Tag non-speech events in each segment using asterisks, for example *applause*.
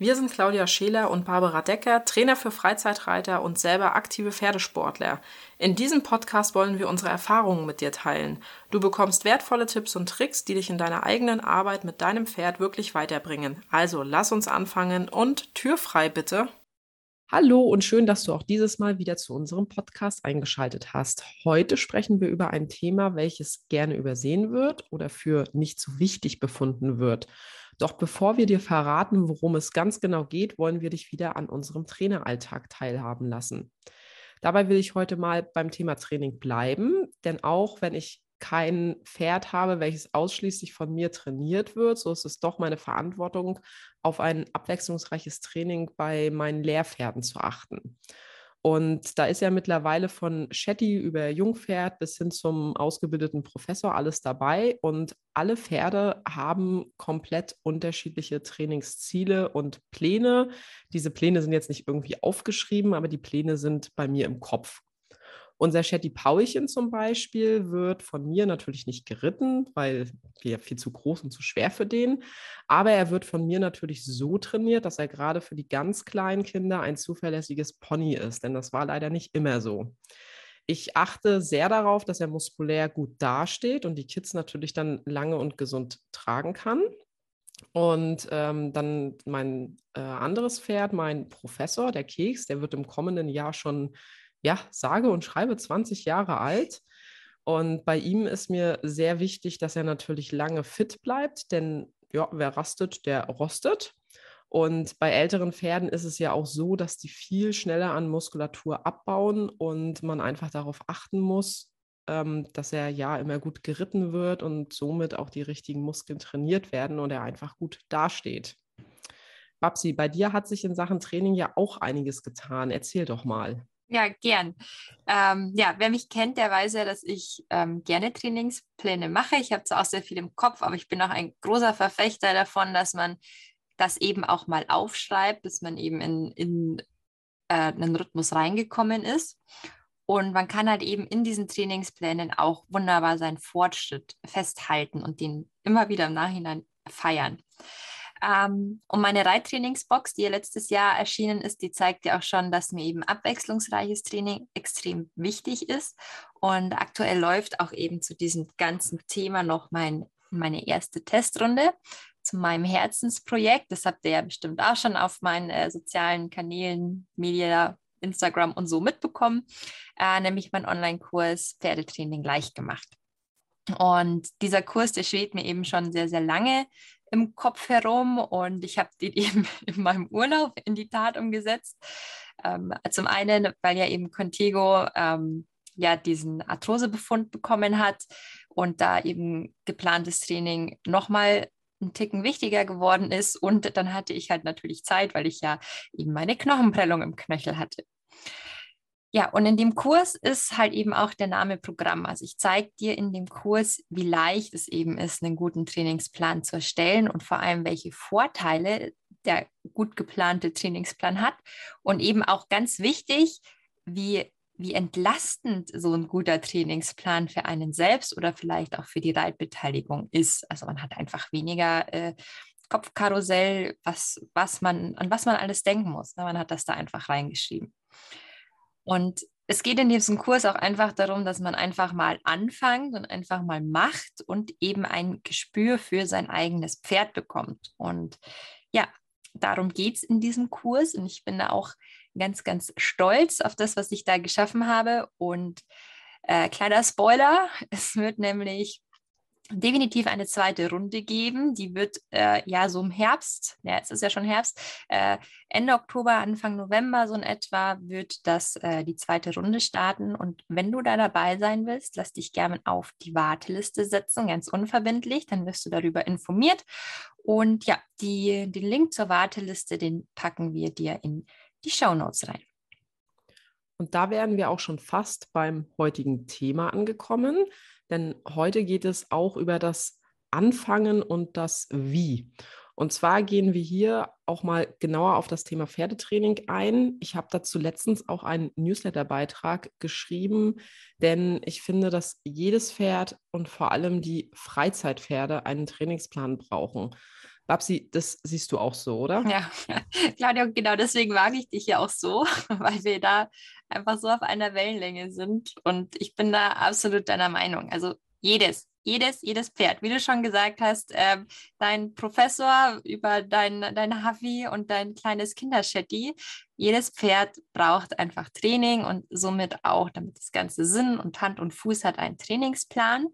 Wir sind Claudia Scheler und Barbara Decker, Trainer für Freizeitreiter und selber aktive Pferdesportler. In diesem Podcast wollen wir unsere Erfahrungen mit dir teilen. Du bekommst wertvolle Tipps und Tricks, die dich in deiner eigenen Arbeit mit deinem Pferd wirklich weiterbringen. Also lass uns anfangen und Tür frei bitte. Hallo und schön, dass du auch dieses Mal wieder zu unserem Podcast eingeschaltet hast. Heute sprechen wir über ein Thema, welches gerne übersehen wird oder für nicht so wichtig befunden wird. Doch bevor wir dir verraten, worum es ganz genau geht, wollen wir dich wieder an unserem Traineralltag teilhaben lassen. Dabei will ich heute mal beim Thema Training bleiben, denn auch wenn ich kein Pferd habe, welches ausschließlich von mir trainiert wird, so ist es doch meine Verantwortung, auf ein abwechslungsreiches Training bei meinen Lehrpferden zu achten. Und da ist ja mittlerweile von Shetty über Jungpferd bis hin zum ausgebildeten Professor alles dabei. Und alle Pferde haben komplett unterschiedliche Trainingsziele und Pläne. Diese Pläne sind jetzt nicht irgendwie aufgeschrieben, aber die Pläne sind bei mir im Kopf. Unser Shetty Pauchen zum Beispiel wird von mir natürlich nicht geritten, weil wir viel zu groß und zu schwer für den. Aber er wird von mir natürlich so trainiert, dass er gerade für die ganz kleinen Kinder ein zuverlässiges Pony ist. Denn das war leider nicht immer so. Ich achte sehr darauf, dass er muskulär gut dasteht und die Kids natürlich dann lange und gesund tragen kann. Und ähm, dann mein äh, anderes Pferd, mein Professor, der Keks, der wird im kommenden Jahr schon ja, sage und schreibe 20 Jahre alt. Und bei ihm ist mir sehr wichtig, dass er natürlich lange fit bleibt, denn ja, wer rastet, der rostet. Und bei älteren Pferden ist es ja auch so, dass die viel schneller an Muskulatur abbauen und man einfach darauf achten muss, ähm, dass er ja immer gut geritten wird und somit auch die richtigen Muskeln trainiert werden und er einfach gut dasteht. Babsi, bei dir hat sich in Sachen Training ja auch einiges getan. Erzähl doch mal. Ja, gern. Ähm, ja, wer mich kennt, der weiß ja, dass ich ähm, gerne Trainingspläne mache. Ich habe zwar auch sehr viel im Kopf, aber ich bin auch ein großer Verfechter davon, dass man das eben auch mal aufschreibt, bis man eben in, in äh, einen Rhythmus reingekommen ist. Und man kann halt eben in diesen Trainingsplänen auch wunderbar seinen Fortschritt festhalten und den immer wieder im Nachhinein feiern. Ähm, und meine Reittrainingsbox, die ja letztes Jahr erschienen ist, die zeigt ja auch schon, dass mir eben abwechslungsreiches Training extrem wichtig ist. Und aktuell läuft auch eben zu diesem ganzen Thema noch mein, meine erste Testrunde zu meinem Herzensprojekt. Das habt ihr ja bestimmt auch schon auf meinen äh, sozialen Kanälen, Media, Instagram und so mitbekommen, äh, nämlich mein Online-Kurs Pferdetraining leicht gemacht. Und dieser Kurs, der schwebt mir eben schon sehr, sehr lange im Kopf herum und ich habe den *laughs* eben in meinem Urlaub in die Tat umgesetzt. Ähm, zum einen, weil ja eben Contigo ähm, ja diesen Arthrosebefund bekommen hat und da eben geplantes Training nochmal ein Ticken wichtiger geworden ist. Und dann hatte ich halt natürlich Zeit, weil ich ja eben meine Knochenprellung im Knöchel hatte. Ja, und in dem Kurs ist halt eben auch der Name Programm. Also ich zeige dir in dem Kurs, wie leicht es eben ist, einen guten Trainingsplan zu erstellen und vor allem, welche Vorteile der gut geplante Trainingsplan hat. Und eben auch ganz wichtig, wie, wie entlastend so ein guter Trainingsplan für einen selbst oder vielleicht auch für die Reitbeteiligung ist. Also man hat einfach weniger äh, Kopfkarussell, was, was man, an was man alles denken muss. Man hat das da einfach reingeschrieben. Und es geht in diesem Kurs auch einfach darum, dass man einfach mal anfängt und einfach mal macht und eben ein Gespür für sein eigenes Pferd bekommt. Und ja, darum geht es in diesem Kurs. Und ich bin da auch ganz, ganz stolz auf das, was ich da geschaffen habe. Und äh, kleiner Spoiler, *laughs* es wird nämlich definitiv eine zweite Runde geben. Die wird äh, ja so im Herbst, ja, es ist ja schon Herbst, äh, Ende Oktober, Anfang November so in etwa wird das äh, die zweite Runde starten. Und wenn du da dabei sein willst, lass dich gerne auf die Warteliste setzen, ganz unverbindlich, dann wirst du darüber informiert. Und ja, die, den Link zur Warteliste, den packen wir dir in die Show Notes rein. Und da wären wir auch schon fast beim heutigen Thema angekommen. Denn heute geht es auch über das Anfangen und das Wie. Und zwar gehen wir hier auch mal genauer auf das Thema Pferdetraining ein. Ich habe dazu letztens auch einen Newsletter-Beitrag geschrieben, denn ich finde, dass jedes Pferd und vor allem die Freizeitpferde einen Trainingsplan brauchen. Babsi, das siehst du auch so, oder? Ja, *laughs* Claudia, genau deswegen mag ich dich ja auch so, *laughs* weil wir da einfach so auf einer Wellenlänge sind. Und ich bin da absolut deiner Meinung. Also jedes, jedes, jedes Pferd, wie du schon gesagt hast, äh, dein Professor über dein, dein Havi und dein kleines Kinderschetti, jedes Pferd braucht einfach Training und somit auch, damit das Ganze Sinn und Hand und Fuß hat, einen Trainingsplan.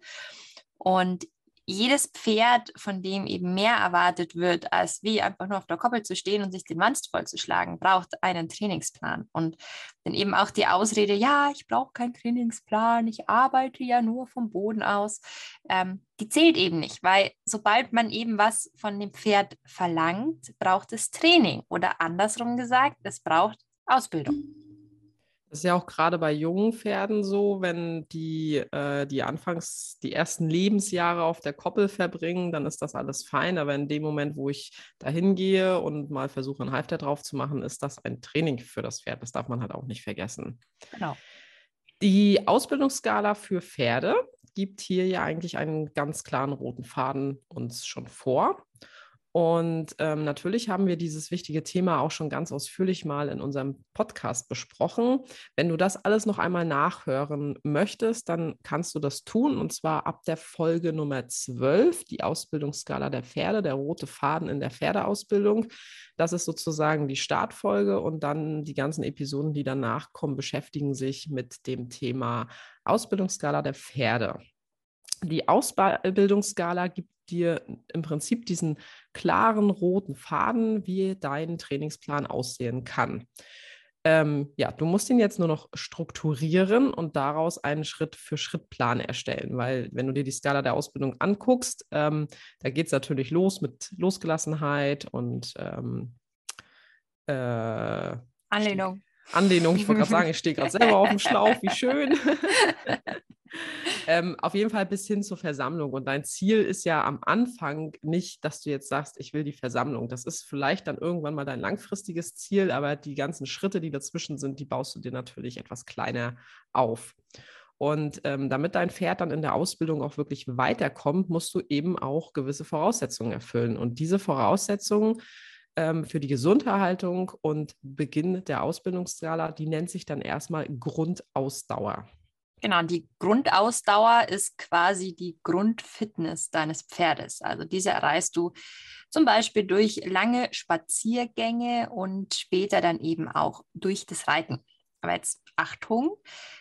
Und jedes Pferd, von dem eben mehr erwartet wird, als wie einfach nur auf der Koppel zu stehen und sich den Wanst vollzuschlagen, braucht einen Trainingsplan. Und dann eben auch die Ausrede, ja, ich brauche keinen Trainingsplan, ich arbeite ja nur vom Boden aus, ähm, die zählt eben nicht, weil sobald man eben was von dem Pferd verlangt, braucht es Training oder andersrum gesagt, es braucht Ausbildung. Das ist ja auch gerade bei jungen Pferden so, wenn die, äh, die anfangs die ersten Lebensjahre auf der Koppel verbringen, dann ist das alles fein. Aber in dem Moment, wo ich dahin gehe und mal versuche, einen Halfter drauf zu machen, ist das ein Training für das Pferd. Das darf man halt auch nicht vergessen. Genau. Die Ausbildungsskala für Pferde gibt hier ja eigentlich einen ganz klaren roten Faden uns schon vor. Und ähm, natürlich haben wir dieses wichtige Thema auch schon ganz ausführlich mal in unserem Podcast besprochen. Wenn du das alles noch einmal nachhören möchtest, dann kannst du das tun. Und zwar ab der Folge Nummer 12, die Ausbildungsskala der Pferde, der rote Faden in der Pferdeausbildung. Das ist sozusagen die Startfolge und dann die ganzen Episoden, die danach kommen, beschäftigen sich mit dem Thema Ausbildungsskala der Pferde. Die Ausbildungsskala gibt dir im Prinzip diesen klaren roten Faden, wie dein Trainingsplan aussehen kann. Ähm, ja, du musst ihn jetzt nur noch strukturieren und daraus einen Schritt-für-Schritt-Plan erstellen, weil wenn du dir die Skala der Ausbildung anguckst, ähm, da geht es natürlich los mit Losgelassenheit und ähm, äh, Anlehnung. Anlehnung, ich wollte gerade sagen, ich stehe gerade selber auf dem Schlauch, wie schön. *laughs* *laughs* ähm, auf jeden Fall bis hin zur Versammlung. Und dein Ziel ist ja am Anfang nicht, dass du jetzt sagst, ich will die Versammlung. Das ist vielleicht dann irgendwann mal dein langfristiges Ziel, aber die ganzen Schritte, die dazwischen sind, die baust du dir natürlich etwas kleiner auf. Und ähm, damit dein Pferd dann in der Ausbildung auch wirklich weiterkommt, musst du eben auch gewisse Voraussetzungen erfüllen. Und diese Voraussetzungen ähm, für die Gesunderhaltung und Beginn der Ausbildungsskala, die nennt sich dann erstmal Grundausdauer. Genau, die Grundausdauer ist quasi die Grundfitness deines Pferdes. Also diese erreichst du zum Beispiel durch lange Spaziergänge und später dann eben auch durch das Reiten. Aber jetzt Achtung,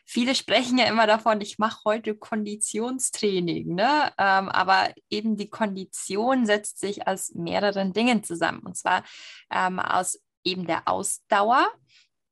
viele sprechen ja immer davon, ich mache heute Konditionstraining, ne? Ähm, aber eben die Kondition setzt sich aus mehreren Dingen zusammen. Und zwar ähm, aus eben der Ausdauer,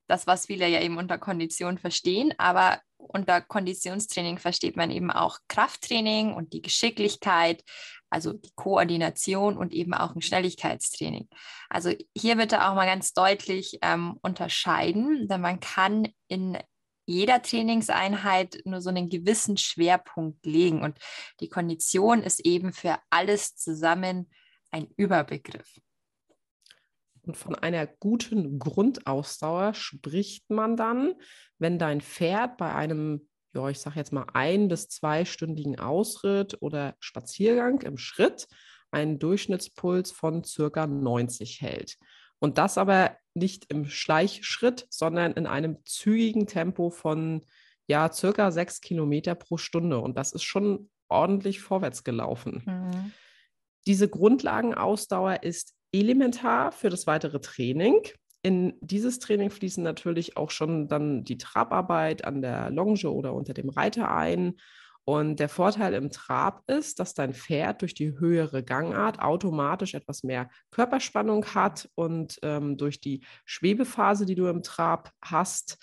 das, was viele ja eben unter Kondition verstehen, aber unter Konditionstraining versteht man eben auch Krafttraining und die Geschicklichkeit, also die Koordination und eben auch ein Schnelligkeitstraining. Also hier bitte auch mal ganz deutlich ähm, unterscheiden, denn man kann in jeder Trainingseinheit nur so einen gewissen Schwerpunkt legen und die Kondition ist eben für alles zusammen ein Überbegriff. Und von einer guten Grundausdauer spricht man dann, wenn dein Pferd bei einem, ja, ich sage jetzt mal ein- bis zweistündigen Ausritt oder Spaziergang im Schritt einen Durchschnittspuls von circa 90 hält. Und das aber nicht im Schleichschritt, sondern in einem zügigen Tempo von ja, circa sechs Kilometer pro Stunde. Und das ist schon ordentlich vorwärts gelaufen. Mhm. Diese Grundlagenausdauer ist elementar für das weitere Training. In dieses Training fließen natürlich auch schon dann die Trabarbeit an der Longe oder unter dem Reiter ein. Und der Vorteil im Trab ist, dass dein Pferd durch die höhere Gangart automatisch etwas mehr Körperspannung hat und ähm, durch die Schwebephase, die du im Trab hast,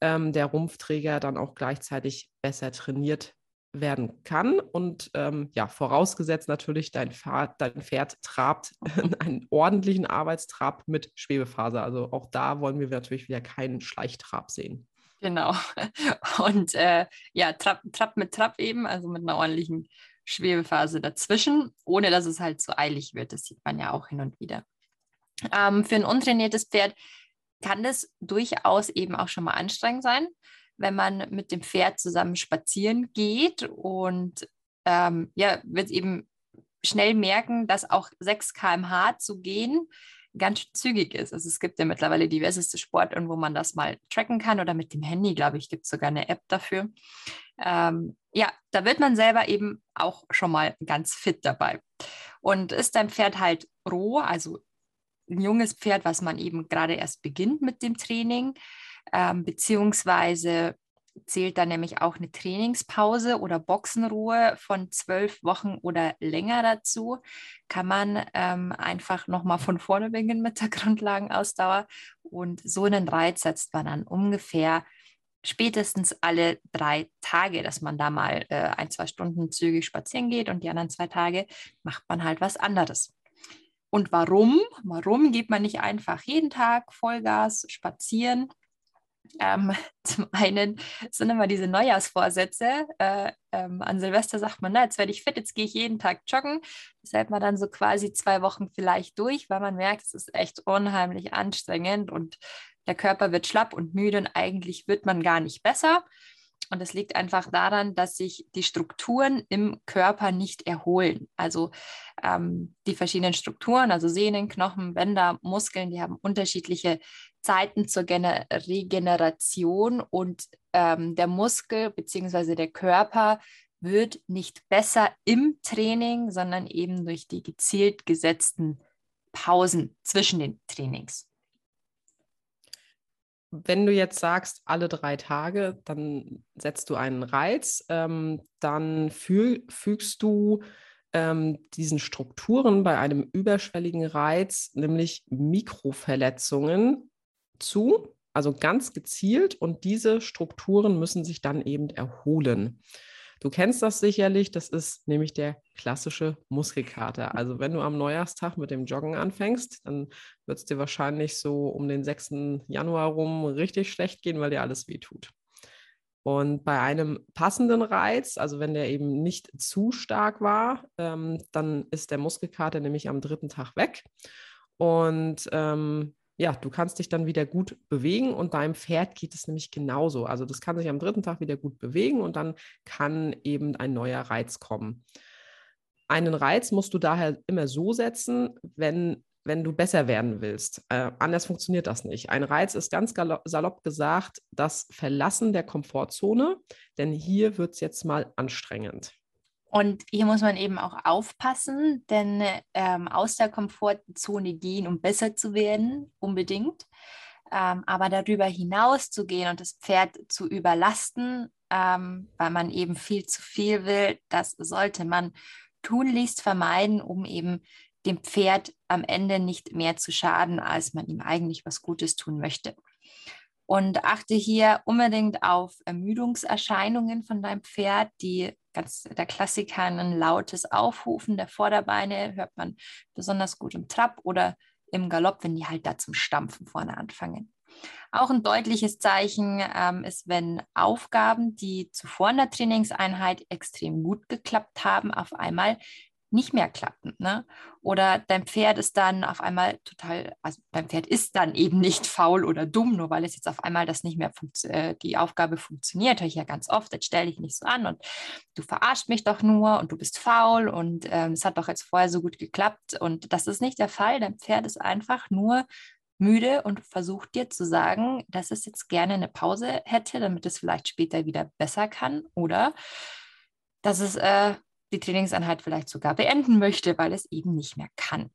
ähm, der Rumpfträger dann auch gleichzeitig besser trainiert werden kann. Und ähm, ja, vorausgesetzt natürlich, dein Pferd, dein Pferd trabt *laughs* einen ordentlichen Arbeitstrab mit Schwebefaser. Also auch da wollen wir natürlich wieder keinen Schleichtrab sehen. Genau. *laughs* Und äh, ja, Trab, Trab mit Trab eben, also mit einer ordentlichen Schwebephase dazwischen, ohne dass es halt so eilig wird. Das sieht man ja auch hin und wieder. Ähm, für ein untrainiertes Pferd kann das durchaus eben auch schon mal anstrengend sein, wenn man mit dem Pferd zusammen spazieren geht und ähm, ja, wird eben schnell merken, dass auch 6 km/h zu gehen ganz zügig ist. Also es gibt ja mittlerweile diverseste Sportarten, wo man das mal tracken kann oder mit dem Handy, glaube ich, gibt es sogar eine App dafür. Ähm, ja, da wird man selber eben auch schon mal ganz fit dabei. Und ist dein Pferd halt roh, also ein junges Pferd, was man eben gerade erst beginnt mit dem Training, ähm, beziehungsweise zählt dann nämlich auch eine Trainingspause oder Boxenruhe von zwölf Wochen oder länger dazu. Kann man ähm, einfach nochmal von vorne beginnen mit der *laughs* Grundlagenausdauer. Und so einen Reiz setzt man dann ungefähr spätestens alle drei Tage, dass man da mal äh, ein, zwei Stunden zügig spazieren geht und die anderen zwei Tage macht man halt was anderes. Und warum? Warum geht man nicht einfach jeden Tag Vollgas spazieren? Ähm, *laughs* zum einen sind immer diese Neujahrsvorsätze. Äh, ähm, an Silvester sagt man, na, jetzt werde ich fit, jetzt gehe ich jeden Tag joggen. Das hält man dann so quasi zwei Wochen vielleicht durch, weil man merkt, es ist echt unheimlich anstrengend und der Körper wird schlapp und müde und eigentlich wird man gar nicht besser. Und es liegt einfach daran, dass sich die Strukturen im Körper nicht erholen. Also ähm, die verschiedenen Strukturen, also Sehnen, Knochen, Bänder, Muskeln, die haben unterschiedliche Zeiten zur Gener Regeneration und ähm, der Muskel bzw. der Körper wird nicht besser im Training, sondern eben durch die gezielt gesetzten Pausen zwischen den Trainings wenn du jetzt sagst, alle drei Tage, dann setzt du einen Reiz, ähm, dann fühl, fügst du ähm, diesen Strukturen bei einem überschwelligen Reiz, nämlich Mikroverletzungen zu, also ganz gezielt, und diese Strukturen müssen sich dann eben erholen. Du kennst das sicherlich, das ist nämlich der klassische Muskelkater. Also wenn du am Neujahrstag mit dem Joggen anfängst, dann wird es dir wahrscheinlich so um den 6. Januar rum richtig schlecht gehen, weil dir alles wehtut. Und bei einem passenden Reiz, also wenn der eben nicht zu stark war, ähm, dann ist der Muskelkater nämlich am dritten Tag weg. Und ähm, ja, du kannst dich dann wieder gut bewegen und deinem Pferd geht es nämlich genauso. Also das kann sich am dritten Tag wieder gut bewegen und dann kann eben ein neuer Reiz kommen. Einen Reiz musst du daher immer so setzen, wenn, wenn du besser werden willst. Äh, anders funktioniert das nicht. Ein Reiz ist ganz salopp gesagt das Verlassen der Komfortzone, denn hier wird es jetzt mal anstrengend. Und hier muss man eben auch aufpassen, denn ähm, aus der Komfortzone gehen, um besser zu werden, unbedingt. Ähm, aber darüber hinaus zu gehen und das Pferd zu überlasten, ähm, weil man eben viel zu viel will, das sollte man tunlichst vermeiden, um eben dem Pferd am Ende nicht mehr zu schaden, als man ihm eigentlich was Gutes tun möchte. Und achte hier unbedingt auf Ermüdungserscheinungen von deinem Pferd. Die ganz der Klassiker, ein lautes Aufrufen der Vorderbeine hört man besonders gut im Trab oder im Galopp, wenn die halt da zum Stampfen vorne anfangen. Auch ein deutliches Zeichen ähm, ist, wenn Aufgaben, die zuvor in der Trainingseinheit extrem gut geklappt haben, auf einmal nicht mehr klappen. Ne? Oder dein Pferd ist dann auf einmal total, also dein Pferd ist dann eben nicht faul oder dumm, nur weil es jetzt auf einmal das nicht mehr äh, die Aufgabe funktioniert, höre ich ja ganz oft, jetzt stell dich nicht so an und du verarscht mich doch nur und du bist faul und ähm, es hat doch jetzt vorher so gut geklappt und das ist nicht der Fall. Dein Pferd ist einfach nur müde und versucht dir zu sagen, dass es jetzt gerne eine Pause hätte, damit es vielleicht später wieder besser kann oder dass es äh, die Trainingseinheit vielleicht sogar beenden möchte, weil es eben nicht mehr kann.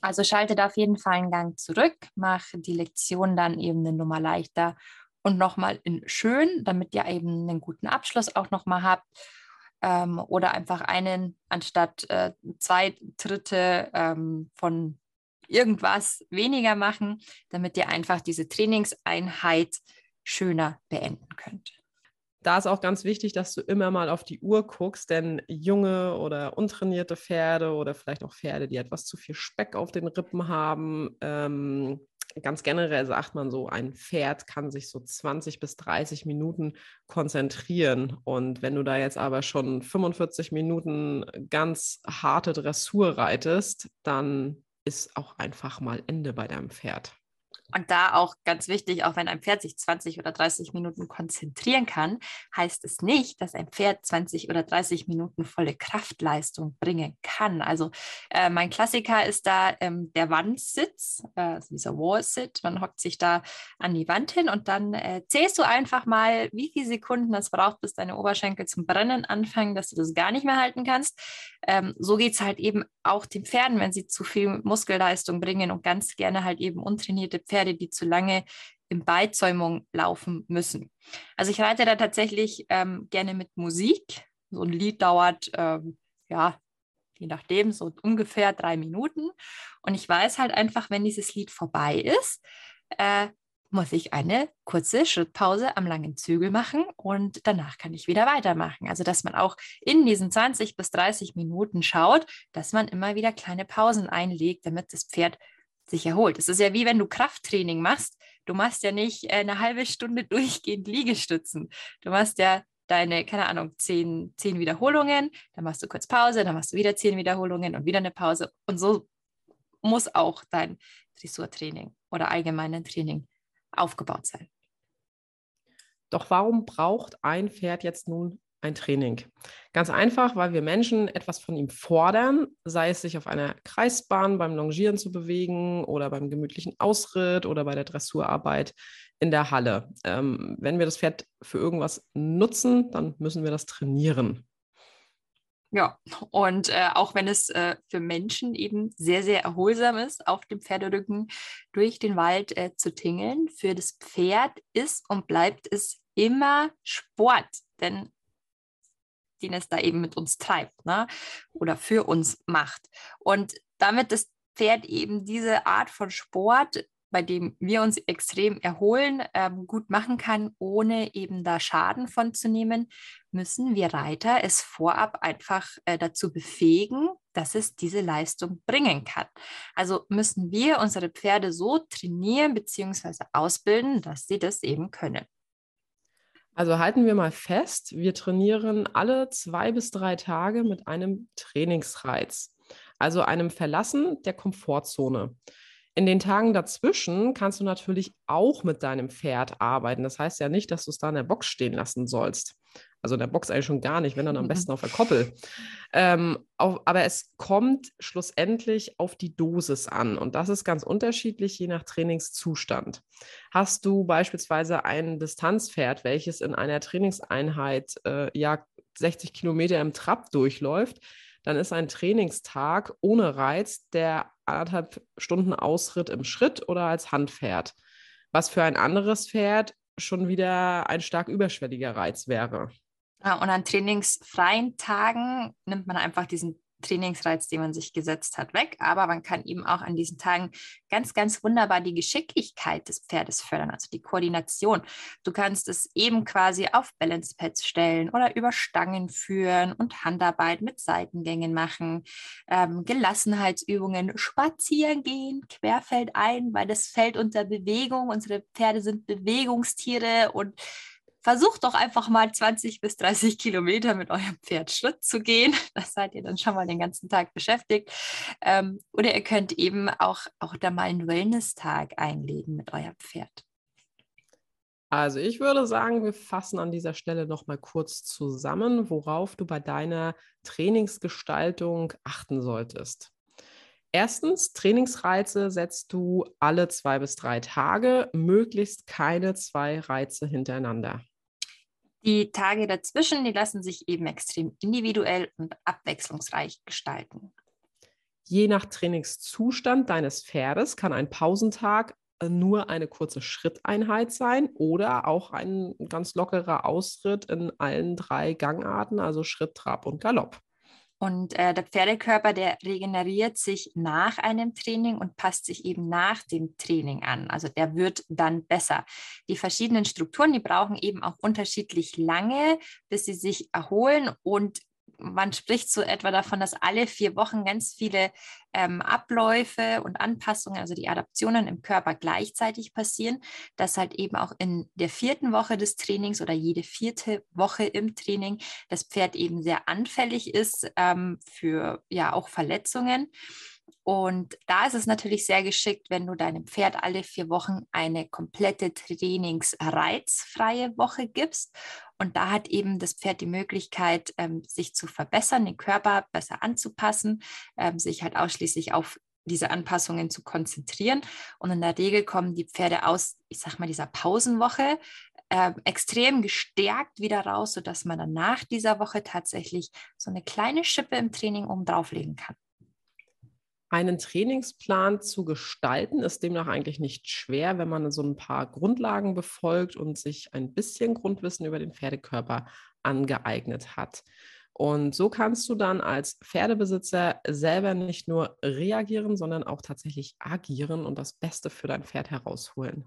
Also schalte da auf jeden Fall einen Gang zurück, mach die Lektion dann eben eine Nummer leichter und nochmal in schön, damit ihr eben einen guten Abschluss auch nochmal habt. Ähm, oder einfach einen anstatt äh, zwei Dritte ähm, von irgendwas weniger machen, damit ihr einfach diese Trainingseinheit schöner beenden könnt da ist auch ganz wichtig, dass du immer mal auf die Uhr guckst, denn junge oder untrainierte Pferde oder vielleicht auch Pferde, die etwas zu viel Speck auf den Rippen haben, ähm, ganz generell sagt man so, ein Pferd kann sich so 20 bis 30 Minuten konzentrieren. Und wenn du da jetzt aber schon 45 Minuten ganz harte Dressur reitest, dann ist auch einfach mal Ende bei deinem Pferd. Und da auch ganz wichtig, auch wenn ein Pferd sich 20 oder 30 Minuten konzentrieren kann, heißt es nicht, dass ein Pferd 20 oder 30 Minuten volle Kraftleistung bringen kann. Also äh, mein Klassiker ist da ähm, der Wandsitz, äh, dieser Wall-Sit. Man hockt sich da an die Wand hin und dann äh, zählst du einfach mal, wie viele Sekunden es braucht, bis deine Oberschenkel zum Brennen anfangen, dass du das gar nicht mehr halten kannst. Ähm, so geht es halt eben auch den Pferden, wenn sie zu viel Muskelleistung bringen und ganz gerne halt eben untrainierte Pferde Pferde, die zu lange in Beizäumung laufen müssen. Also ich reite da tatsächlich ähm, gerne mit Musik. So ein Lied dauert, ähm, ja, je nachdem, so ungefähr drei Minuten. Und ich weiß halt einfach, wenn dieses Lied vorbei ist, äh, muss ich eine kurze Schrittpause am langen Zügel machen und danach kann ich wieder weitermachen. Also, dass man auch in diesen 20 bis 30 Minuten schaut, dass man immer wieder kleine Pausen einlegt, damit das Pferd sich erholt. Es ist ja wie wenn du Krafttraining machst. Du machst ja nicht äh, eine halbe Stunde *laughs* durchgehend Liegestützen. Du machst ja deine, keine Ahnung, zehn, zehn Wiederholungen, dann machst du kurz Pause, dann machst du wieder zehn Wiederholungen und wieder eine Pause. Und so muss auch dein Dressurtraining oder allgemein Training aufgebaut sein. Doch warum braucht ein Pferd jetzt nun ein Training. Ganz einfach, weil wir Menschen etwas von ihm fordern, sei es sich auf einer Kreisbahn beim Longieren zu bewegen oder beim gemütlichen Ausritt oder bei der Dressurarbeit in der Halle. Ähm, wenn wir das Pferd für irgendwas nutzen, dann müssen wir das trainieren. Ja, und äh, auch wenn es äh, für Menschen eben sehr, sehr erholsam ist, auf dem Pferderücken durch den Wald äh, zu tingeln, für das Pferd ist und bleibt es immer Sport. Denn den es da eben mit uns treibt ne? oder für uns macht. Und damit das Pferd eben diese Art von Sport, bei dem wir uns extrem erholen, ähm, gut machen kann, ohne eben da Schaden von zu nehmen, müssen wir Reiter es vorab einfach äh, dazu befähigen, dass es diese Leistung bringen kann. Also müssen wir unsere Pferde so trainieren bzw. ausbilden, dass sie das eben können. Also halten wir mal fest, wir trainieren alle zwei bis drei Tage mit einem Trainingsreiz, also einem Verlassen der Komfortzone. In den Tagen dazwischen kannst du natürlich auch mit deinem Pferd arbeiten. Das heißt ja nicht, dass du es da in der Box stehen lassen sollst. Also in der Box eigentlich schon gar nicht, wenn dann am *laughs* besten auf der Koppel. Ähm, auf, aber es kommt schlussendlich auf die Dosis an und das ist ganz unterschiedlich je nach Trainingszustand. Hast du beispielsweise ein Distanzpferd, welches in einer Trainingseinheit äh, ja 60 Kilometer im Trab durchläuft, dann ist ein Trainingstag ohne Reiz der anderthalb Stunden Ausritt im Schritt oder als Handpferd. Was für ein anderes Pferd schon wieder ein stark überschwelliger Reiz wäre. Und an trainingsfreien Tagen nimmt man einfach diesen Trainingsreiz, den man sich gesetzt hat, weg. Aber man kann eben auch an diesen Tagen ganz, ganz wunderbar die Geschicklichkeit des Pferdes fördern, also die Koordination. Du kannst es eben quasi auf Balance Pads stellen oder über Stangen führen und Handarbeit mit Seitengängen machen, ähm, Gelassenheitsübungen, spazieren gehen, querfeld ein, weil das fällt unter Bewegung. Unsere Pferde sind Bewegungstiere und versucht doch einfach mal 20 bis 30 Kilometer mit eurem Pferd Schritt zu gehen. *laughs* Das seid ihr dann schon mal den ganzen Tag beschäftigt. Ähm, oder ihr könnt eben auch, auch da mal einen Wellness-Tag einlegen mit eurem Pferd. Also ich würde sagen, wir fassen an dieser Stelle noch mal kurz zusammen, worauf du bei deiner Trainingsgestaltung achten solltest. Erstens, Trainingsreize setzt du alle zwei bis drei Tage, möglichst keine zwei Reize hintereinander. Die Tage dazwischen, die lassen sich eben extrem individuell und abwechslungsreich gestalten. Je nach Trainingszustand deines Pferdes kann ein Pausentag äh, nur eine kurze Schritteinheit sein oder auch ein ganz lockerer Ausritt in allen drei Gangarten, also Schritt, Trab und Galopp. Und äh, der Pferdekörper, der regeneriert sich nach einem Training und passt sich eben nach dem Training an. Also der wird dann besser. Die verschiedenen Strukturen, die brauchen eben auch unterschiedlich lange, bis sie sich erholen und man spricht so etwa davon, dass alle vier Wochen ganz viele ähm, Abläufe und Anpassungen, also die Adaptionen im Körper gleichzeitig passieren, dass halt eben auch in der vierten Woche des Trainings oder jede vierte Woche im Training das Pferd eben sehr anfällig ist ähm, für ja auch Verletzungen. Und da ist es natürlich sehr geschickt, wenn du deinem Pferd alle vier Wochen eine komplette trainingsreizfreie Woche gibst. Und da hat eben das Pferd die Möglichkeit, ähm, sich zu verbessern, den Körper besser anzupassen, ähm, sich halt ausschließlich auf diese Anpassungen zu konzentrieren. Und in der Regel kommen die Pferde aus, ich sag mal, dieser Pausenwoche äh, extrem gestärkt wieder raus, sodass man dann nach dieser Woche tatsächlich so eine kleine Schippe im Training oben drauflegen kann. Einen Trainingsplan zu gestalten ist demnach eigentlich nicht schwer, wenn man so ein paar Grundlagen befolgt und sich ein bisschen Grundwissen über den Pferdekörper angeeignet hat. Und so kannst du dann als Pferdebesitzer selber nicht nur reagieren, sondern auch tatsächlich agieren und das Beste für dein Pferd herausholen.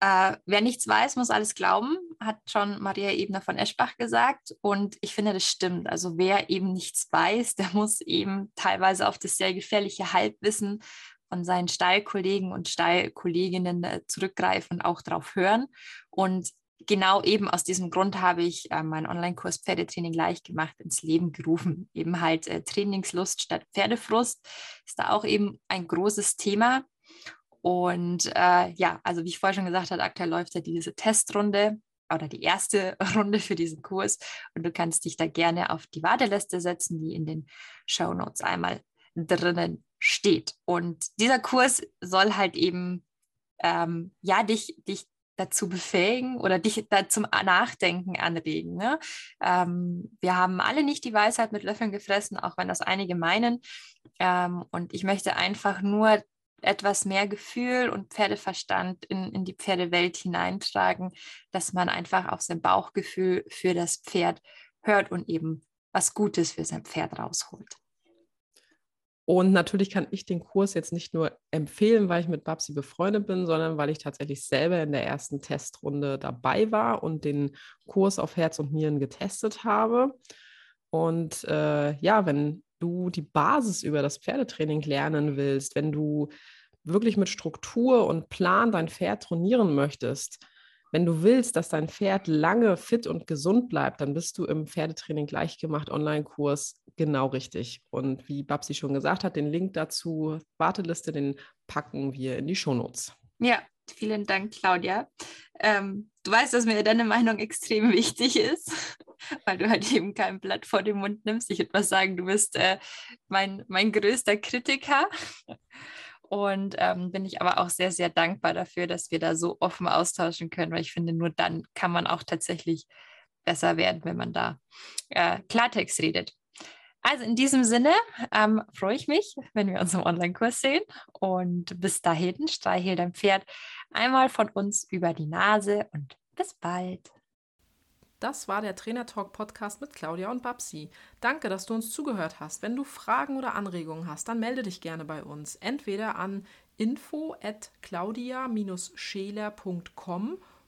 Äh, wer nichts weiß, muss alles glauben, hat schon Maria Ebner von Eschbach gesagt. Und ich finde, das stimmt. Also wer eben nichts weiß, *laughs* der muss eben teilweise auf das sehr gefährliche Halbwissen von seinen Stallkollegen und Stallkolleginnen äh, zurückgreifen und auch darauf hören. Und genau eben aus diesem Grund habe ich äh, meinen Online-Kurs Pferdetraining leicht gemacht ins Leben gerufen. Eben halt äh, Trainingslust statt Pferdefrust ist da auch eben ein großes Thema. Und äh, ja, also wie ich vorher schon gesagt habe, aktuell läuft ja diese Testrunde oder die erste *laughs* Runde für diesen Kurs. Und du kannst dich da gerne auf die Warteliste setzen, die in den Show Notes einmal drinnen steht. Und dieser Kurs soll halt eben ähm, ja dich, dich dazu befähigen oder dich da zum Nachdenken anregen. Ne? Ähm, wir haben alle nicht die Weisheit mit Löffeln gefressen, auch wenn das einige meinen. Ähm, und ich möchte einfach nur etwas mehr Gefühl und Pferdeverstand in, in die Pferdewelt hineintragen, dass man einfach auf sein Bauchgefühl für das Pferd hört und eben was Gutes für sein Pferd rausholt. Und natürlich kann ich den Kurs jetzt nicht nur empfehlen, weil ich mit Babsi befreundet bin, sondern weil ich tatsächlich selber in der ersten Testrunde dabei war und den Kurs auf Herz und Nieren getestet habe. Und äh, ja, wenn du die Basis über das Pferdetraining lernen willst, wenn du wirklich mit Struktur und Plan dein Pferd trainieren möchtest, wenn du willst, dass dein Pferd lange fit und gesund bleibt, dann bist du im Pferdetraining gleichgemacht Online-Kurs genau richtig. Und wie Babsi schon gesagt hat, den Link dazu, Warteliste, den packen wir in die Shownotes. Ja, vielen Dank, Claudia. Ähm, du weißt, dass mir deine Meinung extrem *laughs* wichtig ist, weil du halt eben kein Blatt vor den Mund nimmst. Ich würde mal sagen, du bist äh, mein, mein größter Kritiker. Und ähm, bin ich aber auch sehr, sehr dankbar dafür, dass wir da so offen austauschen können, weil ich finde, nur dann kann man auch tatsächlich besser werden, wenn man da äh, Klartext redet. Also in diesem Sinne ähm, freue ich mich, wenn wir uns im Online-Kurs sehen. Und bis dahin streichel dein Pferd einmal von uns über die Nase und bis bald. Das war der Trainer Talk Podcast mit Claudia und Babsi. Danke, dass du uns zugehört hast. Wenn du Fragen oder Anregungen hast, dann melde dich gerne bei uns. Entweder an info at claudia-scheler.com